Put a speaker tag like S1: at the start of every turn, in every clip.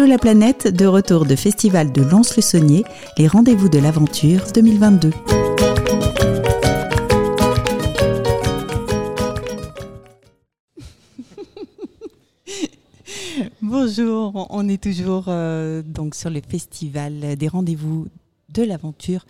S1: Hello la planète, de retour de Festival de Lons-le-Saunier, les rendez-vous de l'aventure 2022. Bonjour, on est toujours euh, donc sur le festival des rendez-vous de l'aventure.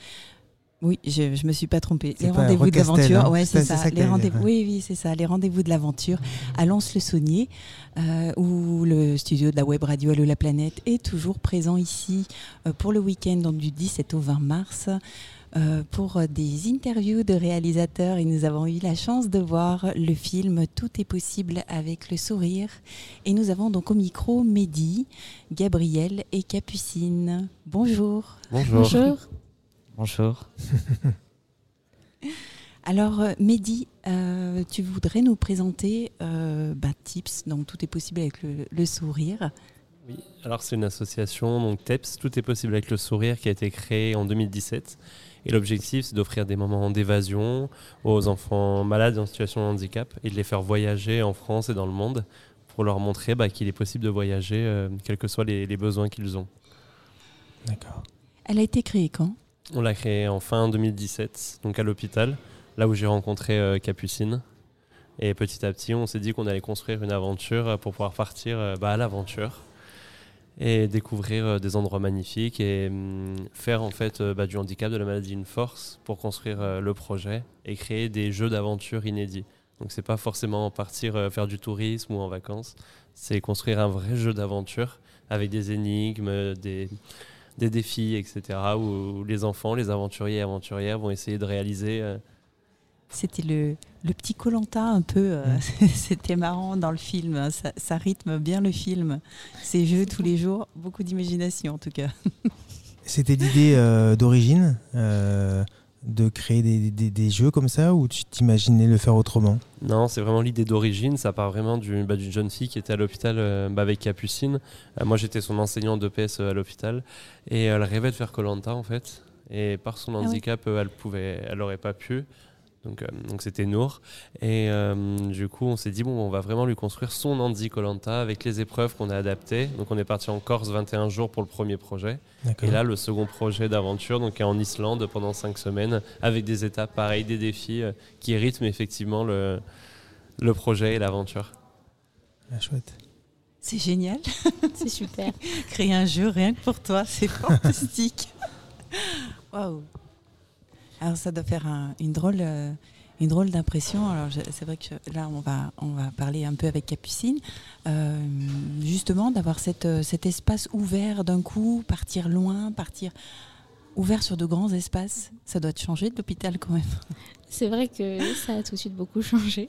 S1: Oui, je, ne me suis pas trompée. Les rendez-vous de l'aventure,
S2: hein.
S1: ouais, c'est ça. les rendez-vous, oui, oui, c'est ça. Les rendez-vous de l'aventure à Lons-le-Saunier, euh, où le studio de la web radio Allo la planète est toujours présent ici euh, pour le week-end, donc du 17 au 20 mars. Euh, pour des interviews de réalisateurs et nous avons eu la chance de voir le film Tout est possible avec le sourire. Et nous avons donc au micro Mehdi, Gabriel et Capucine. Bonjour.
S3: Bonjour.
S4: Bonjour.
S3: Bonjour.
S1: Alors, euh, Mehdi, euh, tu voudrais nous présenter euh, bah, Tips, donc Tout est possible avec le, le sourire.
S3: Oui, alors c'est une association, donc TEPS, Tout est possible avec le sourire, qui a été créée en 2017. Et l'objectif, c'est d'offrir des moments d'évasion aux enfants malades en situation de handicap et de les faire voyager en France et dans le monde pour leur montrer bah, qu'il est possible de voyager, euh, quels que soient les, les besoins qu'ils ont.
S2: D'accord.
S1: Elle a été créée quand?
S3: On l'a créée en fin 2017, donc à l'hôpital, là où j'ai rencontré euh, Capucine. Et petit à petit, on s'est dit qu'on allait construire une aventure euh, pour pouvoir partir euh, bah, à l'aventure et découvrir des endroits magnifiques et hum, faire en fait bah, du handicap, de la maladie une force pour construire le projet et créer des jeux d'aventure inédits. Donc c'est pas forcément partir faire du tourisme ou en vacances, c'est construire un vrai jeu d'aventure avec des énigmes, des, des défis, etc. Où les enfants, les aventuriers et aventurières vont essayer de réaliser. euh,
S1: C'était le, le petit Colanta un peu. euh,
S2: Mm.
S1: C'était marrant dans le film. hein, Ça, ça rythme bien le film. Ces jeux tous les jours, beaucoup d'imagination en tout cas.
S2: C'était l'idée euh, d'origine euh, de créer des, des- des jeux comme ça ou tu t'imaginais le faire autrement?
S3: Non, c'est vraiment l'idée d'origine. Ça part vraiment du- bah, d'une jeune fille qui était à l'hôpital euh, bah, avec Capucine. Euh, moi, j'étais son enseignant d'EPS euh, à l'hôpital. Et elle rêvait de faire Colanta, en fait. Et par son
S1: Ah oui.
S3: handicap, elle pouvait, elle aurait pas pu. Donc, euh, donc c'était Nour. Et euh, du coup, on s'est dit, bon, on va vraiment lui construire son Andy Colanta avec les épreuves qu'on a adaptées. Donc, on est parti en Corse 21 jours pour le premier projet. Et là, le second projet d'aventure, donc est en Islande pendant cinq semaines, avec des étapes pareilles, des défis euh, qui rythment effectivement le, le projet et l'aventure.
S2: Ah, chouette.
S1: C'est génial.
S4: C'est super.
S1: Créer un jeu rien que pour toi, c'est fantastique. Waouh. Alors ça doit faire un- une drôle, euh, une drôle d'impression. Alors c'est vrai que là on va, on va parler un peu avec Capucine, Euh, justement d'avoir euh, cet espace ouvert d'un coup, partir loin, partir ouvert sur de grands espaces. Ça doit te changer de l'hôpital quand même.
S4: C'est vrai que ça a tout de suite beaucoup changé,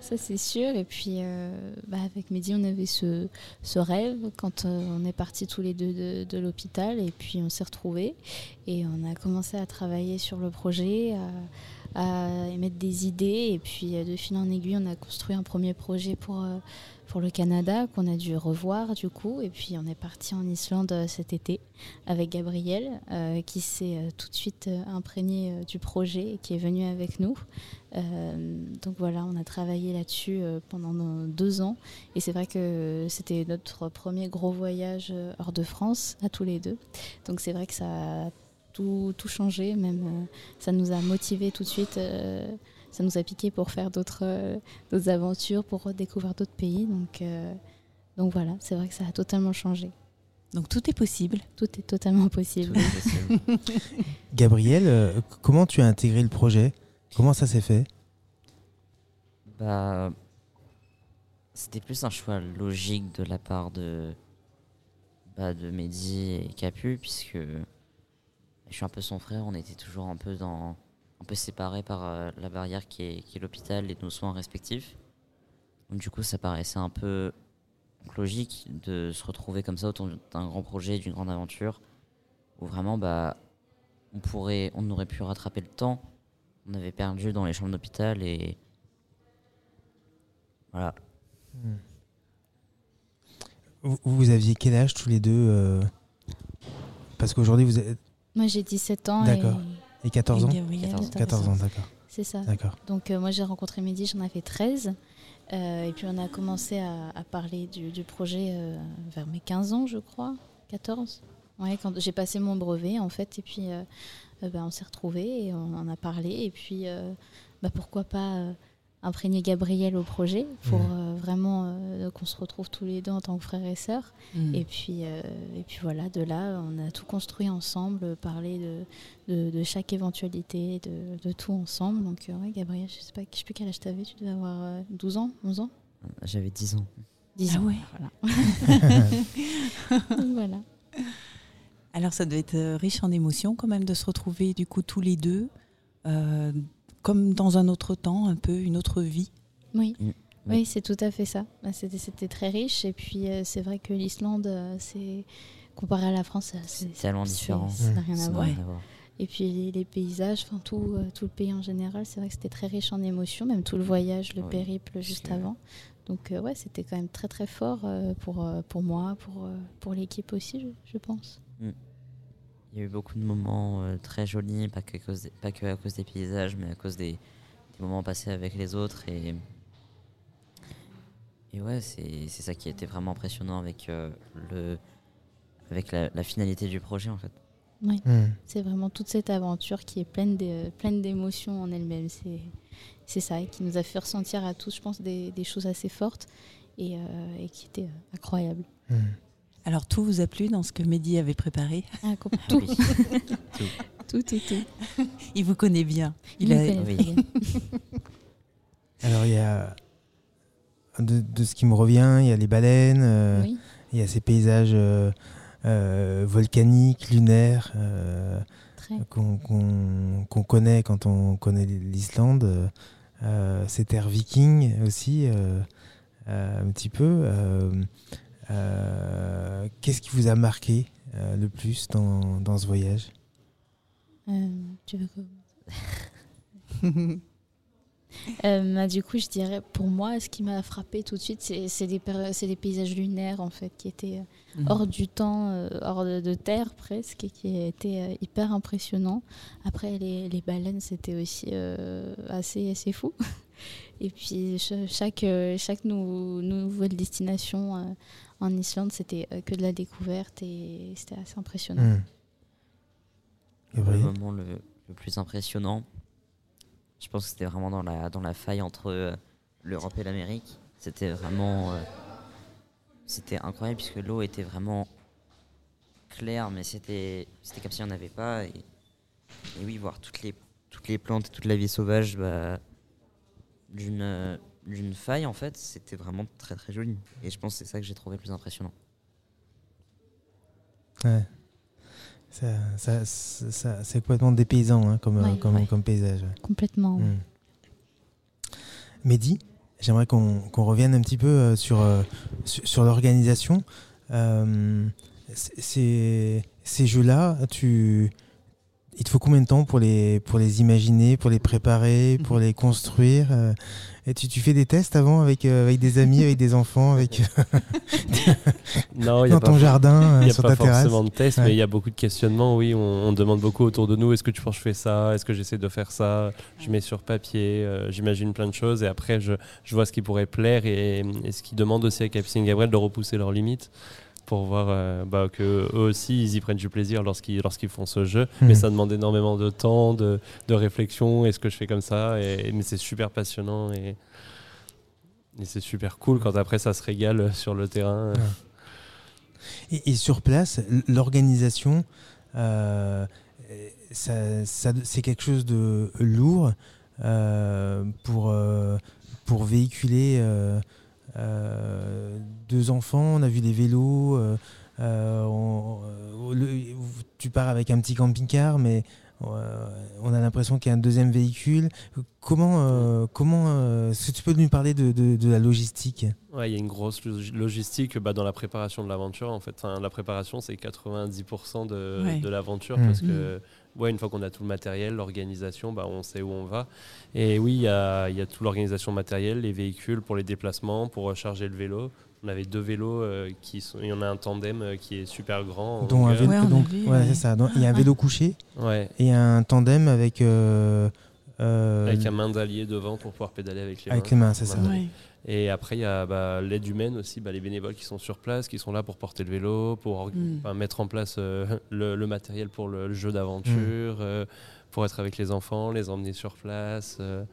S4: ça c'est sûr. Et puis euh, bah, avec Mehdi, on avait ce, ce rêve quand euh, on est partis tous les deux de, l'hôpital et puis on s'est retrouvés et on a commencé à travailler sur le projet, à émettre des idées et puis euh, de fil en aiguille, on a construit un premier projet pour, euh, pour le Canada qu'on a dû revoir du coup. Et puis on est parti en Islande euh, cet été avec Gabriel euh, qui s'est euh, tout de suite euh, imprégné euh, du projet et qui est venu avec nous. Euh, donc voilà, on a travaillé là-dessus euh, pendant deux ans et c'est vrai que c'était notre premier gros voyage euh, hors de France à tous les deux. Donc c'est vrai que ça a tout, tout changé, même euh, ça nous a motivés tout de suite. euh, ça nous a piqué pour faire d'autres euh, d'autres aventures, pour redécouvrir d'autres pays. Donc, euh, donc voilà, c'est vrai que ça a totalement changé.
S1: Donc tout est possible.
S4: Tout est totalement possible.
S2: Gabriel, euh, comment tu as intégré le projet? Comment ça s'est fait?
S5: Bah, c'était plus un choix logique de la part de, bah, de Mehdi et Capu, puisque je suis un peu son frère, on était toujours un peu, dans, un peu séparés par euh, la barrière qui est, l'hôpital et nos soins respectifs. Donc, du coup, ça paraissait un peu logique de se retrouver comme ça autour d'un grand projet, d'une grande aventure, où vraiment, bah, on, pourrait, on aurait pu rattraper le temps. On avait perdu dans les chambres d'hôpital et voilà.
S2: vous, vous aviez quel âge tous les deux euh, Parce qu'aujourd'hui vous êtes
S4: Moi j'ai 17 ans
S2: D'accord.
S4: et
S2: et 14 ans
S1: Et Gabriel,
S5: 14.
S2: 14 ans, d'accord.
S4: c'est ça.
S2: D'accord.
S4: Donc euh, moi j'ai rencontré Mehdi, j'en avais 13. Euh, et puis on a commencé à, à parler du, du projet euh, vers mes 15 ans, je crois, 14. Ouais, quand j'ai passé mon brevet en fait, et puis euh, euh, bah, on s'est retrouvés et on en a parlé. Et puis euh, bah, pourquoi pas euh, imprégner Gabriel au projet pour
S2: Mhm.
S4: euh, vraiment euh, qu'on se retrouve tous les deux en tant que frères et sœurs.
S1: Mm.
S4: Et puis, euh, et puis voilà, de là, on a tout construit ensemble, parlé de, de, de chaque éventualité, de, de tout ensemble. Donc, euh, ouais, Gabriel, je sais pas, je sais plus quel âge t'avais, tu devais avoir euh, 12 ans, 11 ans?
S5: J'avais 10 ans.
S4: 10
S1: Ah
S4: ans.
S1: ouais.
S4: Voilà. Voilà.
S1: Alors ça devait être riche en émotions quand même de se retrouver du coup tous les deux, euh, comme dans un autre temps, un peu une autre vie.
S4: Oui,
S5: Mm.
S4: oui c'est tout à fait ça. Bah, C'était très riche. Et puis, euh, c'est vrai que l'Islande, euh, c'est comparé à la France, c'est-
S5: C'est
S4: c'est
S5: tellement différent.
S4: Ça n'a rien à voir. Et puis les, les paysages, enfin tout, euh, tout le pays en général, c'est vrai que c'était très riche en émotions, même tout le voyage, le
S5: Oui,
S4: périple juste
S5: que-
S4: avant. Donc euh, ouais, c'était quand même très très fort euh, pour, euh, pour moi, pour, euh, pour l'équipe aussi, je, je pense.
S5: Il y a eu beaucoup de moments euh, très jolis, pas que, à cause des, pas que à cause des paysages, mais à cause des, des moments passés avec les autres. Et, et ouais, c'est c'est ça qui a été vraiment impressionnant avec, euh, le, avec la, la finalité du projet en fait.
S2: Hmm.
S4: C'est vraiment toute cette aventure qui est pleine de- pleine d'émotions en elle-même. C'est c'est ça et qui nous a fait ressentir à tous, je pense, des, des choses assez fortes et, euh, et qui étaient euh, incroyables.
S2: Hmm.
S1: Alors tout vous a plu dans ce que Mehdi avait préparé?
S4: Ah, tout,
S5: Oui.
S4: tout, tout, tout.
S1: Il vous connaît bien. Il a-
S4: connaît
S5: oui.
S4: très bien.
S2: Alors, il y a. De, de ce qui me revient, il y a les baleines, euh,
S4: Oui.
S2: il y a ces paysages euh, euh, volcaniques, lunaires, euh, qu'on connaît quand on connaît l'Islande. Euh, ces terres vikings aussi, euh, euh, un petit peu. Euh, Qu'est-ce qui vous a marqué euh, le plus dans, dans ce voyage?
S4: Euh, tu veux Euh, bah, du coup, je dirais, pour moi, ce qui m'a frappé tout de suite, c'est c'est des, des paysages lunaires, en fait, qui étaient euh,
S1: Mhm.
S4: hors du temps, euh, hors de, de terre presque, et qui étaient euh, hyper impressionnants. Après, les, les baleines, c'était aussi euh, assez, assez fou. Et puis, cha- chaque, euh, chaque nou- nouvelle destination euh, en Islande, c'était euh, que de la découverte, et c'était assez impressionnant.
S2: Hmm.
S5: Le moment le, le plus impressionnant, je pense que c'était vraiment dans la, dans la faille entre euh, l'Europe et l'Amérique. C'était vraiment. euh, c'était incroyable puisque l'eau était vraiment claire, mais c'était c'était comme s'il n'y en avait pas. Et, et oui, voir toutes les, toutes les plantes et toute la vie sauvage bah, d'une euh, d'une faille, en fait, c'était vraiment très très joli. Et je pense que c'est ça que j'ai trouvé le plus impressionnant.
S2: Ouais. Ça, ça, ça- ça- c'est complètement dépaysant hein, comme,
S4: Ouais.
S2: comme,
S5: Ouais.
S2: comme paysage. ouais.
S4: Complètement.
S2: Mm. Mehdi, j'aimerais qu'on qu'on revienne un petit peu euh, sur, euh, sur, sur l'organisation. Euh, ces, ces jeux-là, tu, il te faut combien de temps pour les, pour les imaginer, pour les préparer, pour les construire euh, et tu, tu fais des tests avant avec, euh, avec des amis, avec des enfants, avec,
S3: Non, y a
S2: dans
S3: pas
S2: ton jardin,
S3: Il
S2: euh,
S3: n'y a
S2: sur
S3: pas
S2: ta terrasse
S3: forcément de test,
S2: Ouais.
S3: mais il y a beaucoup de questionnements. Oui, on, on demande beaucoup autour de nous est-ce que tu penses que je fais ça Est-ce que j'essaie de faire ça? Je mets sur papier, euh, j'imagine plein de choses et après je, je vois ce qui pourrait plaire et, et ce qui demande aussi à Capucine Gabriel de repousser leurs limites pour voir euh, bah, que eux aussi ils y prennent du plaisir lorsqu'ils lorsqu'ils font ce jeu.
S2: Mhm.
S3: Mais ça demande énormément de temps, de, de réflexion. Est-ce que je fais comme ça et, Mais c'est super passionnant et, et c'est super cool quand après ça se régale sur le terrain.
S2: Et, et sur place, l'organisation, euh, ça- ça- c'est quelque chose de lourd euh, pour, euh, pour véhiculer euh, euh, deux enfants. On a vu des vélos. euh, euh, on- euh, le- tu pars avec un petit camping-car, mais euh, on a l'impression qu'il y a un deuxième véhicule. Comment, euh, comment euh, est-ce que tu peux nous parler de, de- de la logistique?
S3: Ouais, il y a une grosse log- logistique bah, dans la préparation de l'aventure. En fait, enfin, la préparation, c'est 90% de,
S1: Ouais.
S3: de l'aventure
S2: Mm.
S3: parce que ouais, une fois qu'on a tout le matériel, l'organisation, bah, on sait où on va. Et oui, il y a, y a toute l'organisation matérielle, les véhicules pour les déplacements, pour recharger le vélo. On avait deux vélos euh, qui sont. Il y en a un tandem euh, qui est super grand. en
S2: dont un vélo,
S1: Ouais, on
S2: donc,
S1: vu,
S2: ouais, ça. Donc, Il y a un vélo couché
S3: Ouais.
S2: et un tandem avec euh, euh,
S3: Avec un main d'allié devant pour pouvoir pédaler avec les
S2: avec
S3: mains.
S2: les mains, c'est ça.
S3: Voilà. Et après, il y a bah, l'aide humaine aussi, bah, les bénévoles qui sont sur place, qui sont là pour porter le vélo, pour
S1: Mm.
S3: bah, mettre en place euh, le, le matériel pour le, le jeu d'aventure,
S2: Mm.
S3: euh, pour être avec les enfants, les emmener sur place. euh.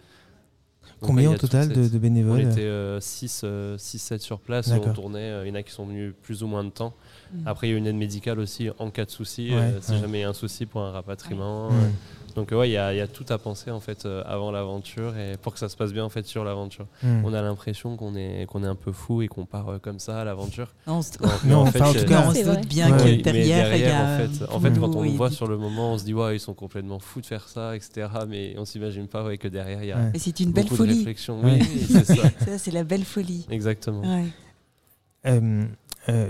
S3: Donc,
S2: Combien au total de, de
S3: On
S2: bénévoles
S3: était 6-7 sur place, on tournait, il y en a qui sont venus plus ou moins de temps.
S1: Mm.
S3: Après, il y a une aide médicale aussi en cas de souci,
S2: Ouais,
S3: euh, si
S2: ouais.
S3: jamais il y a un souci pour un rapatriement.
S2: Mm.
S3: euh. Donc ouais, il y, a- il y a tout à penser en fait euh, avant l'aventure et pour que ça se passe bien en fait sur l'aventure.
S2: Mm.
S3: On a l'impression qu'on est qu'on est un peu fou et qu'on part euh, comme ça à l'aventure.
S2: Non,
S3: en
S2: enfin, en
S3: fait,
S2: tout cas,
S1: on se doute bien
S2: Ouais.
S1: que derrière, y a
S3: en fait, en fait, quand on
S1: Oui,
S3: le voit sur le moment, on se dit ouais, ils sont complètement fous de faire ça, etc. Mais on s'imagine pas ouais, que derrière il y a
S2: Ouais.
S1: C'est une belle
S3: beaucoup de
S1: folie.
S3: réflexion.
S2: Ouais.
S3: Oui, oui, c'est ça,
S1: Ça, c'est la belle folie.
S3: exactement.
S1: Ouais.
S2: Euh,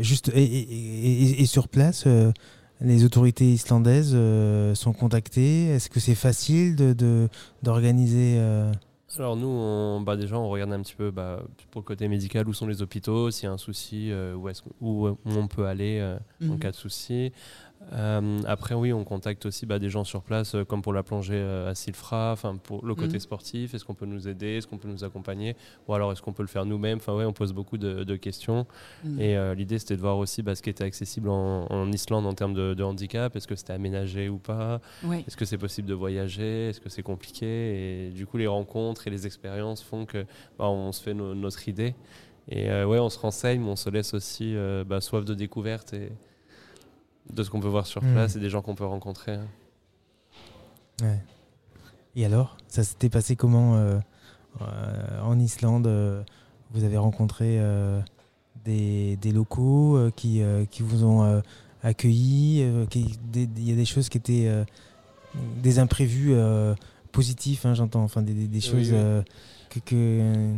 S2: juste et, et- et- et sur place, euh, les autorités islandaises euh, sont contactées. Est-ce que c'est facile de de- d'organiser euh,
S3: Alors nous, on, bah déjà, on regarde un petit peu bah, pour le côté médical où sont les hôpitaux, s'il y a un souci, euh, où, est-ce, où, on peut aller euh, en
S1: Mhm.
S3: cas de souci. Euh, après, oui, on contacte aussi bah, des gens sur place, euh, comme pour la plongée euh, à Silfra, enfin pour le côté
S1: Mhm.
S3: sportif, est-ce qu'on peut nous aider, est-ce qu'on peut nous accompagner, ou alors est-ce qu'on peut le faire nous-mêmes. Enfin, ouais, on pose beaucoup de, de questions.
S1: Mm.
S3: Et l'idée, c'était de voir aussi bah, ce qui était accessible en, en Islande en termes de, de handicap, est-ce que c'était aménagé ou pas,
S1: Ouais.
S3: est-ce que c'est possible de voyager Est-ce que c'est compliqué Et du coup, les rencontres et les expériences font que bah, on se fait no- notre idée. Et ouais, on se renseigne, mais on se laisse aussi bah, soif de découverte et de ce qu'on peut voir sur
S2: Mhm.
S3: place et des gens qu'on peut rencontrer.
S2: ouais. Et alors, ça s'était passé comment euh, euh, en Islande euh, Vous avez rencontré des, des locaux qui, qui vous ont des- Il y a des choses qui étaient des imprévus positifs, hein, j'entends, enfin des, des- des choses
S3: oui.
S2: que, que-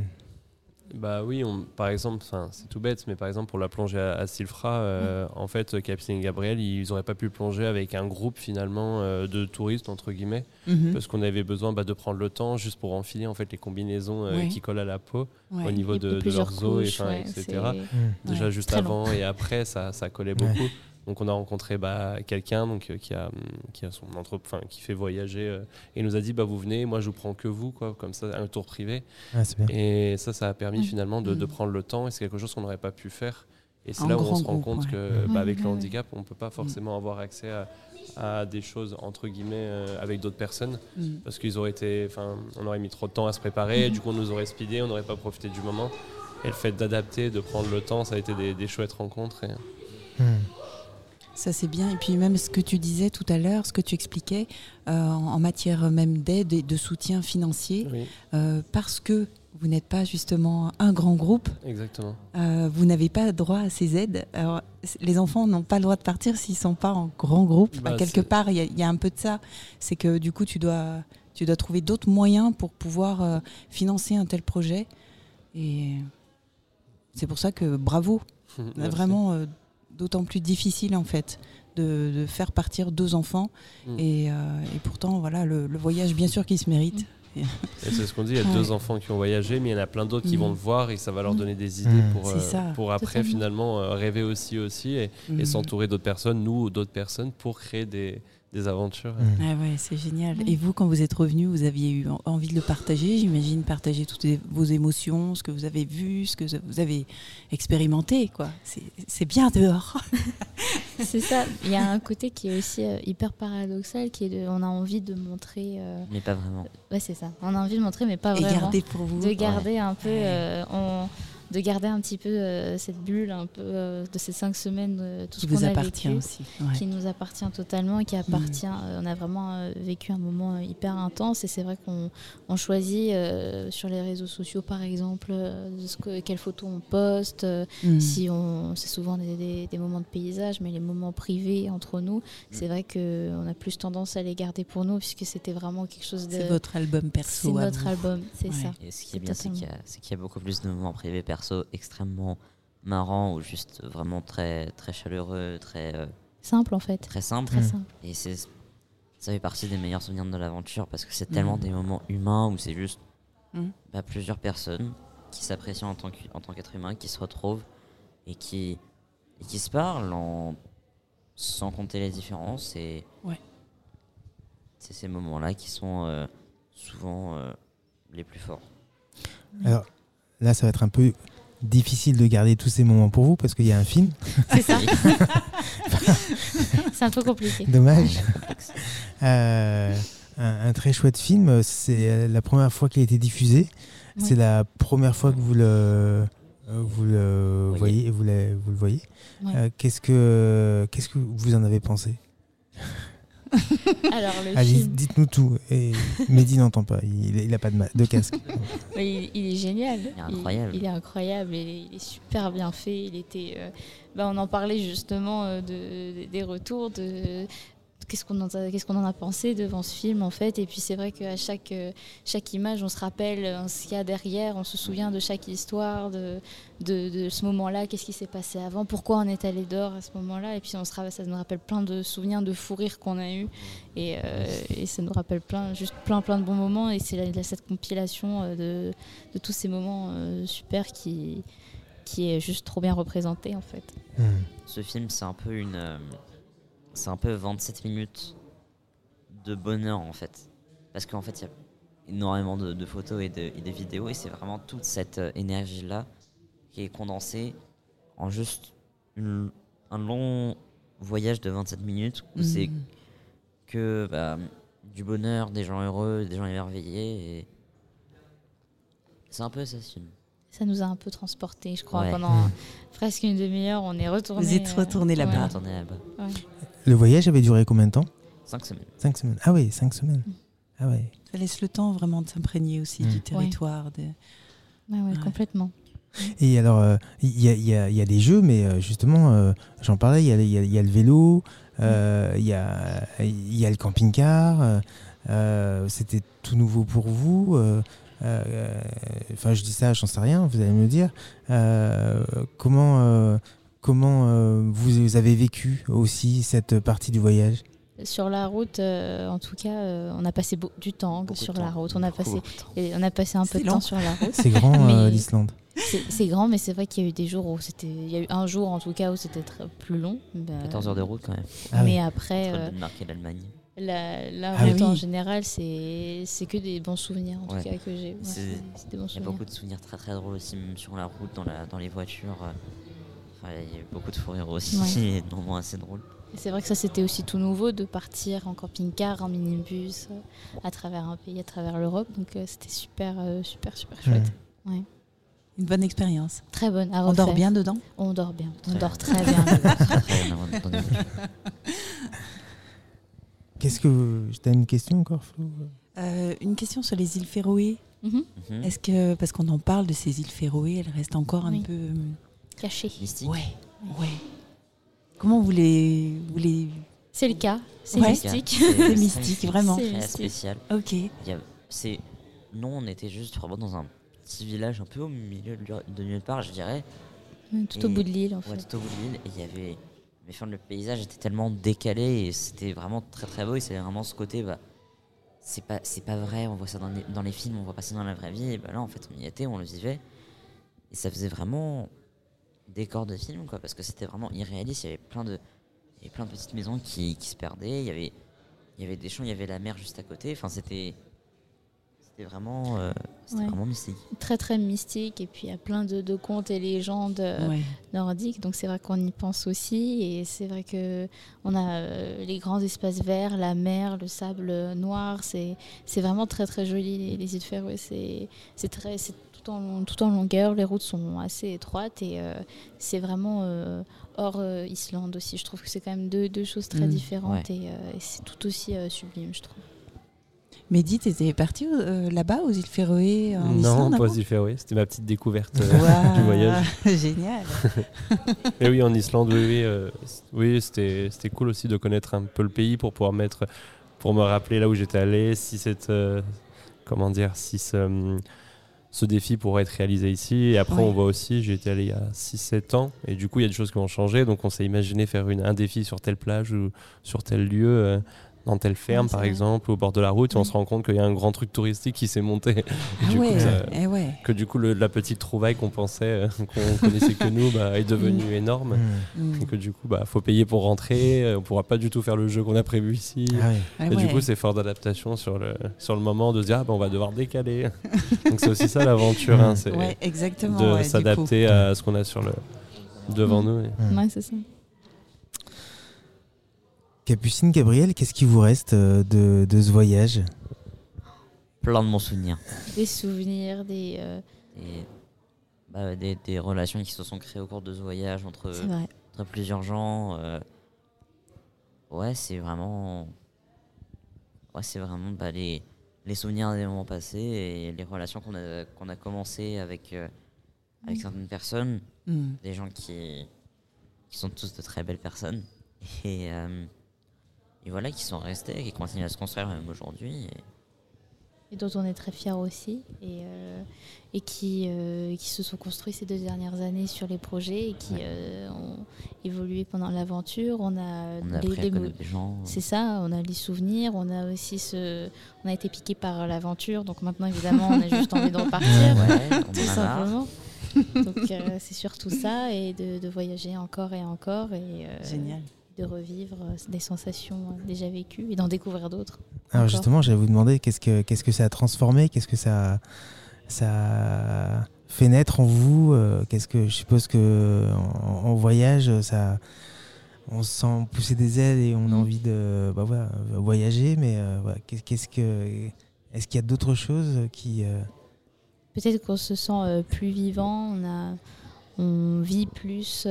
S3: Bah oui, on, par exemple, enfin, c'est tout bête, mais par exemple pour la plongée à, à Silfra, euh, en fait, Capitaine Gabriel, ils n'auraient pas pu plonger avec un groupe finalement euh, de touristes entre guillemets,
S1: Mhm.
S3: parce qu'on avait besoin bah, de prendre le temps juste pour enfiler en fait les combinaisons euh, qui collent à la peau
S1: Ouais.
S3: au niveau de, leurs os, et,
S4: ouais,
S3: etc. Déjà
S1: Ouais,
S3: juste
S4: long.
S3: avant et après, ça, ça collait beaucoup. Donc on a rencontré bah, quelqu'un donc euh, qui a hum, qui a son entre, enfin qui fait voyager euh, et il nous a dit bah vous venez, moi je vous prends que vous quoi, comme ça un tour privé.
S2: Ah.
S3: Et ça, ça a permis
S4: Mm.
S3: finalement de, de
S1: Mm.
S3: prendre le temps et c'est quelque chose qu'on n'aurait pas pu faire. Et c'est là où on se rend
S1: groupe,
S3: compte
S1: ouais.
S3: que bah,
S4: Ouais,
S3: avec le
S4: ouais.
S3: handicap, on peut pas forcément avoir accès à, à des choses entre guillemets euh, avec d'autres personnes parce qu'ils auraient été, enfin, on aurait mis trop de temps à se préparer.
S4: Mhm.
S3: Du coup, on nous aurait speedé, on n'aurait pas profité du moment. Et le fait d'adapter, de prendre le temps, ça a été des, des chouettes rencontres. et-.
S1: Ça c'est bien. Et puis même ce que tu disais tout à l'heure, ce que tu expliquais euh, en matière même d'aide et de soutien financier,
S3: Oui,
S1: euh, parce que vous n'êtes pas justement un grand groupe,
S3: exactement.
S1: euh, vous n'avez pas droit à ces aides. Alors, les enfants n'ont pas le droit de partir s'ils sont pas en grand groupe.
S3: Bah,
S1: quelque part, il y, y a un peu de ça. C'est que du coup, tu dois, tu dois trouver d'autres moyens pour pouvoir financer un tel projet. Et c'est pour ça que bravo. Vraiment d'autant plus difficile en fait de, de faire partir deux enfants.
S3: Mm.
S1: Et, euh, et pourtant, voilà, le, le voyage, bien sûr, qu'il se mérite.
S3: Et c'est ce qu'on dit, il y a
S1: Ouais.
S3: deux enfants qui ont voyagé, mais il y en a plein d'autres qui
S1: Mhm.
S3: vont le voir et ça va leur
S1: Mhm.
S3: donner des idées pour, euh, pour après finalement euh, rêver aussi aussi et, et s'entourer d'autres personnes, nous ou d'autres personnes, pour créer des, des aventures.
S1: Ah ouais, c'est génial.
S4: Mm.
S1: Et vous, quand vous êtes revenu, vous aviez eu en- envie de le partager, j'imagine, partager toutes vos émotions, ce que vous avez vu, ce que vous avez expérimenté, quoi. C'est bien dehors.
S4: C'est ça. Il y a un côté qui est aussi euh, hyper paradoxal, qui est de, on a envie de montrer. euh,
S5: Mais pas vraiment.
S4: ouais, c'est ça. On a envie de montrer, mais pas
S1: Et
S4: vraiment.
S1: garder pour vous.
S4: de garder un peu,
S1: Ouais.
S4: euh, on- de garder un petit peu euh, cette bulle, un peu euh, de ces cinq semaines, euh, tout
S1: qui
S4: ce qu'on
S1: vous
S4: a
S1: appartient
S4: vécu.
S1: aussi. Ouais.
S4: qui nous appartient totalement et qui appartient. euh, on a vraiment euh, vécu un moment euh, hyper intense et c'est vrai qu'on on choisit euh, sur les réseaux sociaux par exemple euh, ce que, quelles photos on poste. euh,
S1: Mm.
S4: Si on, c'est souvent des, des- des moments de paysage, mais les moments privés entre nous, c'est vrai que on a plus tendance à les garder pour nous puisque c'était vraiment quelque chose de.
S1: C'est votre album
S4: C'est
S1: perso. à
S4: notre
S1: vous.
S4: album, c'est
S1: Ouais.
S4: ça.
S5: Et ce qui est
S4: C'est
S5: bien, c'est qu'il y, c'est y a beaucoup plus de moments privés perso extrêmement marrants ou juste vraiment très, très chaleureux, très, euh,
S4: Simple en fait,
S5: très simples.
S4: très
S2: Mm.
S4: simple.
S5: Et c'est, ça fait partie des meilleurs souvenirs de l'aventure parce que c'est tellement
S1: Mhm.
S5: des moments humains où c'est juste
S1: Mhm.
S5: bah, plusieurs personnes qui s'apprécient en tant, en tant qu'être humain, qui se retrouvent et qui, et qui se parlent en, sans compter les différences. Et
S1: Ouais.
S5: c'est ces moments-là qui sont, euh, souvent euh, les plus forts.
S2: Alors là, ça va être un peu difficile de garder tous ces moments pour vous parce qu'il y a un film.
S4: C'est ça. c'est un peu compliqué.
S2: Dommage. Euh, un, un très chouette film. C'est la première fois qu'il a été diffusé. C'est la première fois que vous le, vous le
S5: Voyez.
S2: voyez. Vous, le- vous le voyez. Euh, qu'est-ce que qu'est-ce que vous en avez pensé?
S4: Alors le
S2: Allez,
S4: film,
S2: dites-nous tout. Et Mehdi n'entend pas. Il, il a pas de, ma- de casque.
S4: il, il est génial.
S5: Il est incroyable.
S4: Il, est incroyable. Il est, il est super bien fait. Il était. euh, bah, on en parlait justement euh, de, des retours de qu'est-ce qu'on en, a- en pensé devant ce film en fait. Et puis c'est vrai qu'à chaque chaque image, on se rappelle euh, ce qu'il y a derrière. On se souvient de chaque histoire, de de, de ce moment-là. Qu'est-ce qui s'est passé avant? Pourquoi on est allé dehors à ce moment-là? Et puis on se rappelle, ça nous rappelle plein de souvenirs de fou rire qu'on a eu. Et, euh, et ça nous rappelle plein, juste plein, plein de bons moments. Et c'est cette compilation euh, de, de tous ces moments euh, super qui, qui est juste trop bien représenté en fait.
S2: Hmm.
S5: Ce film, c'est un peu une. euh, c'est un peu 27 minutes de bonheur en fait. Parce qu'en fait, il y a énormément de, de photos et de, et de vidéos et c'est vraiment toute cette euh, énergie-là qui est condensée en juste une- un long voyage de 27 minutes où c'est
S1: Mhm.
S5: que bah, du bonheur, des gens heureux, des gens émerveillés et c'est un peu ça ce film.
S4: Ça nous a un peu transporté, je crois,
S5: Ouais.
S4: pendant presque une demi-heure. On est retourné.
S1: Vous êtes retourné là-bas.
S5: Attendait là-bas.
S4: ouais.
S2: Le voyage avait duré combien de temps
S5: 5 semaines.
S2: Cinq semaines. Ah oui, cinq semaines. Ah ouais.
S1: Ça laisse le temps vraiment de s'imprégner aussi
S2: Mm.
S1: du territoire. de-
S4: Ouais, ouais,
S1: Ouais.
S4: complètement.
S2: Et alors, euh, il y, a, y y des jeux, mais euh, justement, euh, j'en parlais, il y a, y le vélo, euh, il y, a, il y a le camping-car. C'était tout nouveau pour vous. euh, euh, Enfin, je dis ça, j'en sais rien, vous allez me le dire. Euh, comment euh, comment euh, vous avez vécu aussi cette partie du voyage?
S4: Sur la route, euh, en tout cas, euh, on a passé du temps
S5: Beaucoup
S4: sur
S5: temps.
S4: la route. On a passé, et on a passé un peu de temps sur la route.
S2: C'est grand, euh, l'Islande.
S4: C'est grand, mais c'est vrai qu'il y a eu des jours où c'était. Il y a eu un jour en tout cas où c'était très- plus long. Bah,
S5: 14 heures de route quand même.
S2: Ah
S4: mais
S2: oui.
S4: après, euh,
S5: et l'Allemagne.
S4: la, la
S2: Ah
S4: route
S2: oui.
S4: en général, c'est c'est que des bons souvenirs en
S5: Ouais.
S4: tout cas que j'ai. Ouais,
S5: C'est-
S4: c'est c'est des bons
S5: Il y a beaucoup de souvenirs très très drôles aussi, même sur la route, dans, la, dans les voitures. Enfin, il y a eu beaucoup de fou rire aussi,
S4: Ouais.
S5: et de moments assez drôles.
S4: C'est vrai que ça c'était aussi tout nouveau de partir en camping-car, en minibus, euh, à travers un pays, à travers l'Europe. Donc euh, c'était super, euh, super, super chouette.
S1: Une bonne expérience.
S4: Très bonne à
S1: On dort bien dedans?
S4: On dort bien. On
S5: Très
S4: dort
S5: bien.
S4: très bien.
S2: Qu'est-ce que. T'as une question encore, Flo?
S1: Euh, Une question sur les îles Féroé.
S4: Mhm.
S5: Mhm.
S1: Est-ce que, parce qu'on en parle de ces îles Féroé, elles restent encore un
S4: Oui.
S1: peu. Euh,
S4: Caché.
S5: Mystique.
S1: Ouais, ouais. Comment vous les. Vous les...
S4: C'est le cas. C'est
S1: Ouais.
S4: mystique.
S1: C'est mystique, vraiment.
S4: C'est
S5: Très
S4: mystique.
S5: spécial.
S1: Ok.
S5: C'est nous on était juste vraiment dans un petit village un peu au milieu de, nulle part je dirais
S4: Tout au bout de l'île en
S5: ouais,
S4: fait.
S5: tout au bout de l'île et il y avait mais enfin, le paysage était tellement décalé et c'était vraiment très très beau et c'est vraiment ce côté bah c'est pas c'est pas vrai on voit ça dans les, dans les films on voit pas ça dans la vraie vie et bah là en fait on y était on le vivait et ça faisait vraiment décor de film quoi parce que c'était vraiment irréaliste il y avait plein de il y avait plein de petites maisons qui, qui se perdaient il y avait il y avait des champs il y avait la mer juste à côté enfin c'était c'était vraiment euh,
S4: Ouais.
S5: vraiment mystique
S4: Très très mystique. Et puis il y a plein de, de contes et légendes euh,
S1: Ouais.
S4: nordiques. Donc c'est vrai qu'on y pense aussi. Et c'est vrai que on a euh, les grands espaces verts, la mer, le sable noir. C'est c'est vraiment très très joli les, les îles Féroé. C'est c'est très c'est tout en tout en longueur. Les routes sont assez étroites et euh, c'est vraiment euh, hors euh, Islande aussi. Je trouve que c'est quand même deux, deux choses très
S1: Mm.
S4: différentes et, euh, et c'est tout aussi euh, sublime, je trouve.
S1: Mehdi, t'étais parti euh, là-bas aux îles Féroé en
S3: non,
S1: Islande
S3: pas aux îles Féroé. C'était ma petite découverte euh, du voyage.
S1: Génial.
S3: Et oui, en Islande, oui, oui, euh, c'était c'était cool aussi de connaître un peu le pays pour pouvoir mettre, pour me rappeler là où j'étais allé, si cette, euh, comment dire, si ce, hum, ce défi pourrait être réalisé ici. Et après,
S1: Ouais.
S3: on voit aussi, j'ai été allé il y a 6-7 ans, et du coup, il y a des choses qui ont changé. Donc, on s'est imaginé faire une, un défi sur telle plage ou sur tel lieu. Dans telle ferme,
S1: Ouais, c'est
S3: par
S1: vrai.
S3: exemple, au bord de la route, et on se rend compte qu'il y a un grand truc touristique qui s'est monté. Et
S1: Ah
S3: du coup,
S1: eh ouais.
S3: que du coup, le- la petite trouvaille qu'on pensait, euh, qu'on connaissait que nous, bah, est devenue énorme.
S2: Hmm.
S1: Mm.
S3: Et que du coup, bah, faut payer pour rentrer, euh, on pourra pas du tout faire le jeu qu'on a prévu ici.
S2: Ah ouais.
S1: Ah
S3: Et du
S1: ouais.
S3: coup, c'est fort d'adaptation sur le, sur le moment de se dire, ah, bah, on va devoir décaler. Donc c'est aussi ça l'aventure, hein, c'est
S1: Ouais, exactement.
S3: de s'adapter à ce qu'on a sur le, devant
S4: Mm.
S3: nous. et-.
S4: Ouais, c'est ça.
S2: Capucine, Gabriel, qu'est-ce qui vous reste euh, de, de ce voyage?
S5: Plein de bons souvenirs.
S4: Des souvenirs, des. euh,
S5: bah, des, des relations qui se sont créées au cours de ce voyage entre, entre plusieurs gens. euh, ouais, c'est vraiment. Ouais, c'est vraiment bah, les, les souvenirs des moments passés et les relations qu'on a, qu'on a commencé avec, euh, avec certaines personnes.
S1: Mm.
S5: Des gens qui, qui sont tous de très belles personnes. Et, euh, et voilà, qui sont restés, qui continuent à se construire même aujourd'hui. et-
S4: et dont on est très fiers aussi, et, euh, et qui, euh, qui se sont construits ces deux dernières années sur les projets et qui euh, ont évolué pendant l'aventure. On a,
S5: On a
S4: les- les
S5: gens.
S4: C'est ça, on a les souvenirs, on a aussi ce, on a été piqué par l'aventure, donc maintenant évidemment on a juste envie de repartir,
S5: Ouais, on
S4: tout simplement. Donc euh, c'est surtout ça et de, de voyager encore et encore et euh,
S1: Génial.
S4: De revivre euh, des sensations euh, déjà vécues et d'en découvrir d'autres.
S2: Alors
S4: Encore.
S2: justement, j'allais vous demander qu'est-ce que, qu'est-ce que ça a transformé? Qu'est-ce que ça, fait naître en vous? Euh, Qu'est-ce que je suppose que en, en voyage, ça, on se sent pousser des ailes et on a
S4: Mm.
S2: envie de bah voilà, voyager, mais euh, voilà, qu'est-ce que, est-ce qu'il y a d'autres choses qui euh,
S4: Peut-être qu'on se sent euh, plus vivant, on, a, on vit plus,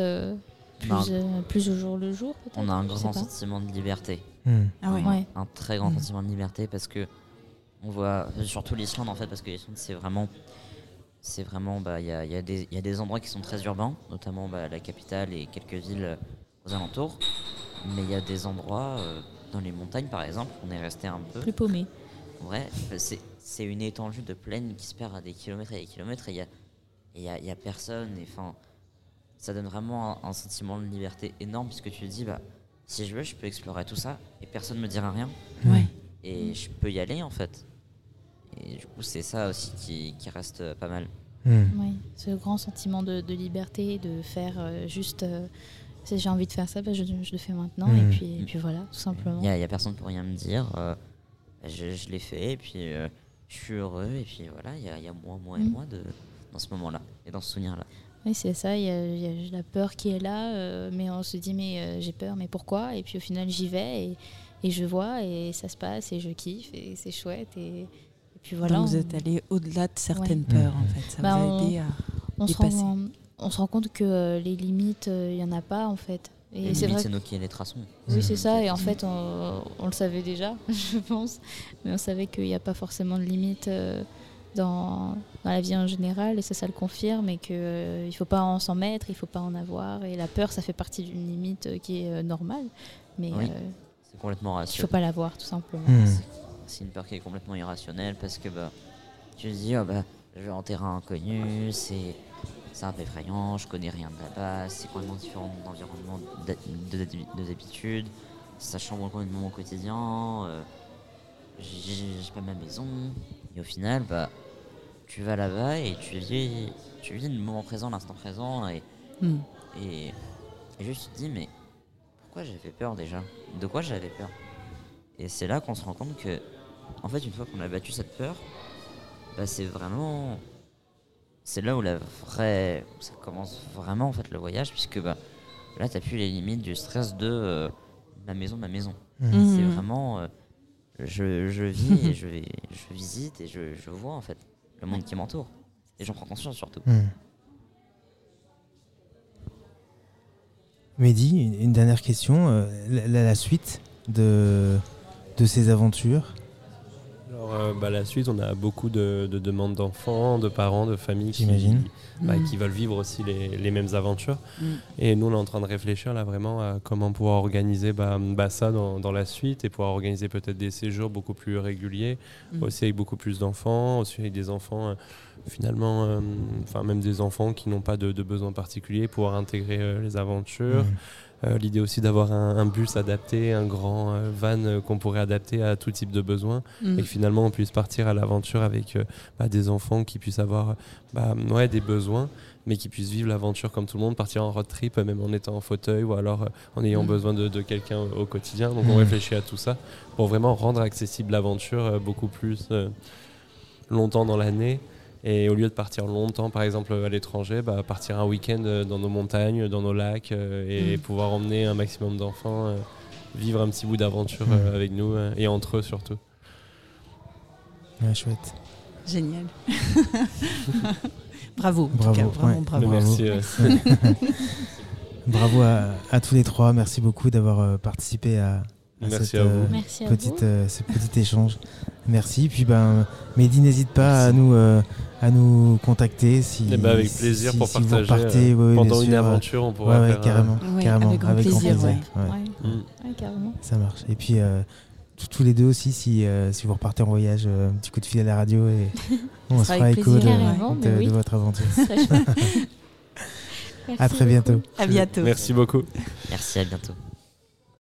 S4: plus, euh, plus au jour le jour. peut-être,
S5: On a un grand sentiment de liberté.
S2: hmm,
S1: Ah ouais.
S4: Ouais.
S5: Un très grand
S2: Mhm.
S5: sentiment de liberté parce que on voit surtout l'Islande en fait parce que l'Islande c'est vraiment c'est vraiment bah il y a, il y a des y a des endroits qui sont très urbains notamment bah, la capitale et quelques villes euh, aux alentours mais il y a des endroits euh, dans les montagnes par exemple on est resté un peu
S4: Plus paumé.
S5: euh, c'est c'est une étendue de plaine qui se perd à des kilomètres et des kilomètres et il y a y a, il y a personne et enfin ça donne vraiment un, un sentiment de liberté énorme puisque tu te dis bah si je veux je peux explorer tout ça et personne me dira rien
S1: Ouais.
S5: et je peux y aller en fait. Et du coup, c'est ça aussi qui, qui reste euh, pas mal.
S2: hmm.
S4: Oui, ce grand sentiment de, de liberté, de faire euh, juste. euh, si j'ai envie de faire ça, bah, je, je le fais maintenant.
S2: Mhm.
S4: Et, puis, et puis voilà, tout simplement.
S5: Il n'y a, y a personne pour rien me dire. euh, je je l'ai fait et puis euh, je suis heureux. Et puis voilà, il y a, y a moi, moi et
S4: Mhm.
S5: moi de, dans ce moment-là et dans ce souvenir-là.
S4: Oui, c'est ça. Il y, a- il y a la peur qui est là, euh, mais on se dit, mais euh, j'ai peur, mais pourquoi? Et puis au final, j'y vais et, et je vois et ça se passe et je kiffe et c'est chouette. Et, et puis voilà.
S1: Donc vous
S4: on-
S1: êtes allé au-delà de certaines
S2: Ouais.
S1: peurs, en fait. Ça
S4: Bah,
S1: vous a
S4: on-
S1: aidé à...
S4: on, se
S1: dépasser.
S4: rend, on se rend compte que euh, les limites, il n'y en a pas en fait. Et
S5: Les
S4: c'est
S5: limites,
S4: vrai
S5: c'est nous qui les traçons.
S4: Oui, c'est ça. Et en fait, on, on le savait déjà, je pense. Mais on savait qu'il n'y a pas forcément de limite euh, dans, dans la vie en général. Et ça, ça le confirme. Et qu'il ne faut pas en s'en mettre, il ne faut pas en avoir. Et la peur, ça fait partie d'une limite euh, qui est euh, normale. Mais
S5: Oui.
S4: euh,
S5: C'est complètement
S4: il ne faut pas l'avoir, tout simplement.
S2: Hmm.
S5: C'est une peur qui est complètement irrationnelle parce que bah, tu te dis, oh, bah, je vais en terrain inconnu, c'est un peu effrayant, je connais rien de là-bas, c'est complètement différent de, de- de d'habitude, ça chambre complètement mon quotidien, euh, j'ai pas ma maison, et au final, bah, tu vas là-bas et tu vis, tu vis le moment présent, l'instant présent, et,
S1: Hmm.
S5: et, tu te dis, mais pourquoi j'avais peur déjà? De quoi j'avais peur? Et c'est là qu'on se rend compte que, en fait, une fois qu'on a battu cette peur, bah, c'est vraiment. C'est là où la vraie. Ça commence vraiment, en fait, le voyage, puisque bah, là, t'as plus les limites du stress de euh, ma maison, ma maison.
S2: Hmm.
S5: C'est
S1: Mhm.
S5: vraiment. euh, je, je vis et je, visite et je, je vois, en fait, le monde qui m'entoure. Et j'en prends conscience surtout.
S2: Hmm. Mehdi, une, une dernière question. euh, la, la- la suite de, de ces aventures
S3: Alors, euh, bah, la suite, on a beaucoup de, de demandes d'enfants, de parents, de familles qui, bah,
S1: Mm.
S3: qui veulent vivre aussi les, les mêmes aventures.
S1: Mm.
S3: Et nous, on est en train de réfléchir là vraiment à comment pouvoir organiser bah, bah, ça dans, dans la suite et pouvoir organiser peut-être des séjours beaucoup plus réguliers,
S1: Mm.
S3: aussi avec beaucoup plus d'enfants, aussi avec des enfants euh, finalement, euh, enfin même des enfants qui n'ont pas de, de besoins particuliers, pouvoir intégrer euh, les aventures. Euh, L'idée aussi d'avoir un, un bus adapté, un grand euh, van euh, qu'on pourrait adapter à tout type de besoins
S1: Mm.
S3: et que finalement on puisse partir à l'aventure avec euh, bah, des enfants qui puissent avoir bah, ouais, des besoins mais qui puissent vivre l'aventure comme tout le monde, partir en road trip même en étant en fauteuil ou alors euh, en ayant
S1: Mm.
S3: besoin de, de quelqu'un au, quotidien. Donc on
S2: Mm.
S3: réfléchit à tout ça pour vraiment rendre accessible l'aventure euh, beaucoup plus euh, longtemps dans l'année. Et au lieu de partir longtemps, par exemple à l'étranger, bah, partir un week-end euh, dans nos montagnes, dans nos lacs euh, et
S1: Mm.
S3: pouvoir emmener un maximum d'enfants euh, vivre un petit bout d'aventure
S2: Mm.
S3: euh, avec nous euh, et entre eux surtout.
S2: Ouais, chouette.
S1: Génial. bravo, en tout
S2: Bravo,
S1: cas, vraiment
S2: ouais.
S1: bravo.
S3: Merci. euh,
S2: Bravo à, à tous les trois. Merci beaucoup d'avoir euh, participé à, cette,
S3: à vous.
S2: euh,
S4: Merci à
S2: petite,
S4: vous.
S2: euh, ce petit échange. Merci. Puis ben, Mehdi, n'hésite pas à nous, euh, à nous contacter si.
S3: Eh ben, avec
S2: si-
S3: plaisir
S2: si-
S3: pour
S2: si vous
S3: partager
S2: repartez,
S3: euh,
S2: ouais,
S3: pendant une
S2: sûr,
S3: aventure, on
S2: Ouais,
S3: pourra
S2: ouais,
S3: faire, euh,
S2: carrément,
S1: Ouais,
S2: carrément,
S1: avec grand plaisir, ouais.
S2: ouais.
S4: Ouais.
S3: mm.
S4: Ouais, carrément.
S2: Ça marche. Et puis euh, tous- les deux aussi, si, euh, si vous repartez en voyage, euh, un petit coup de fil à la radio et on se
S1: sera
S2: fera
S1: avec
S2: écho
S1: plaisir,
S2: de,
S4: carrément,
S2: de-
S4: mais oui.
S2: de votre aventure. À très bientôt.
S4: beaucoup.
S1: À bientôt.
S3: Merci beaucoup.
S5: Merci, à bientôt.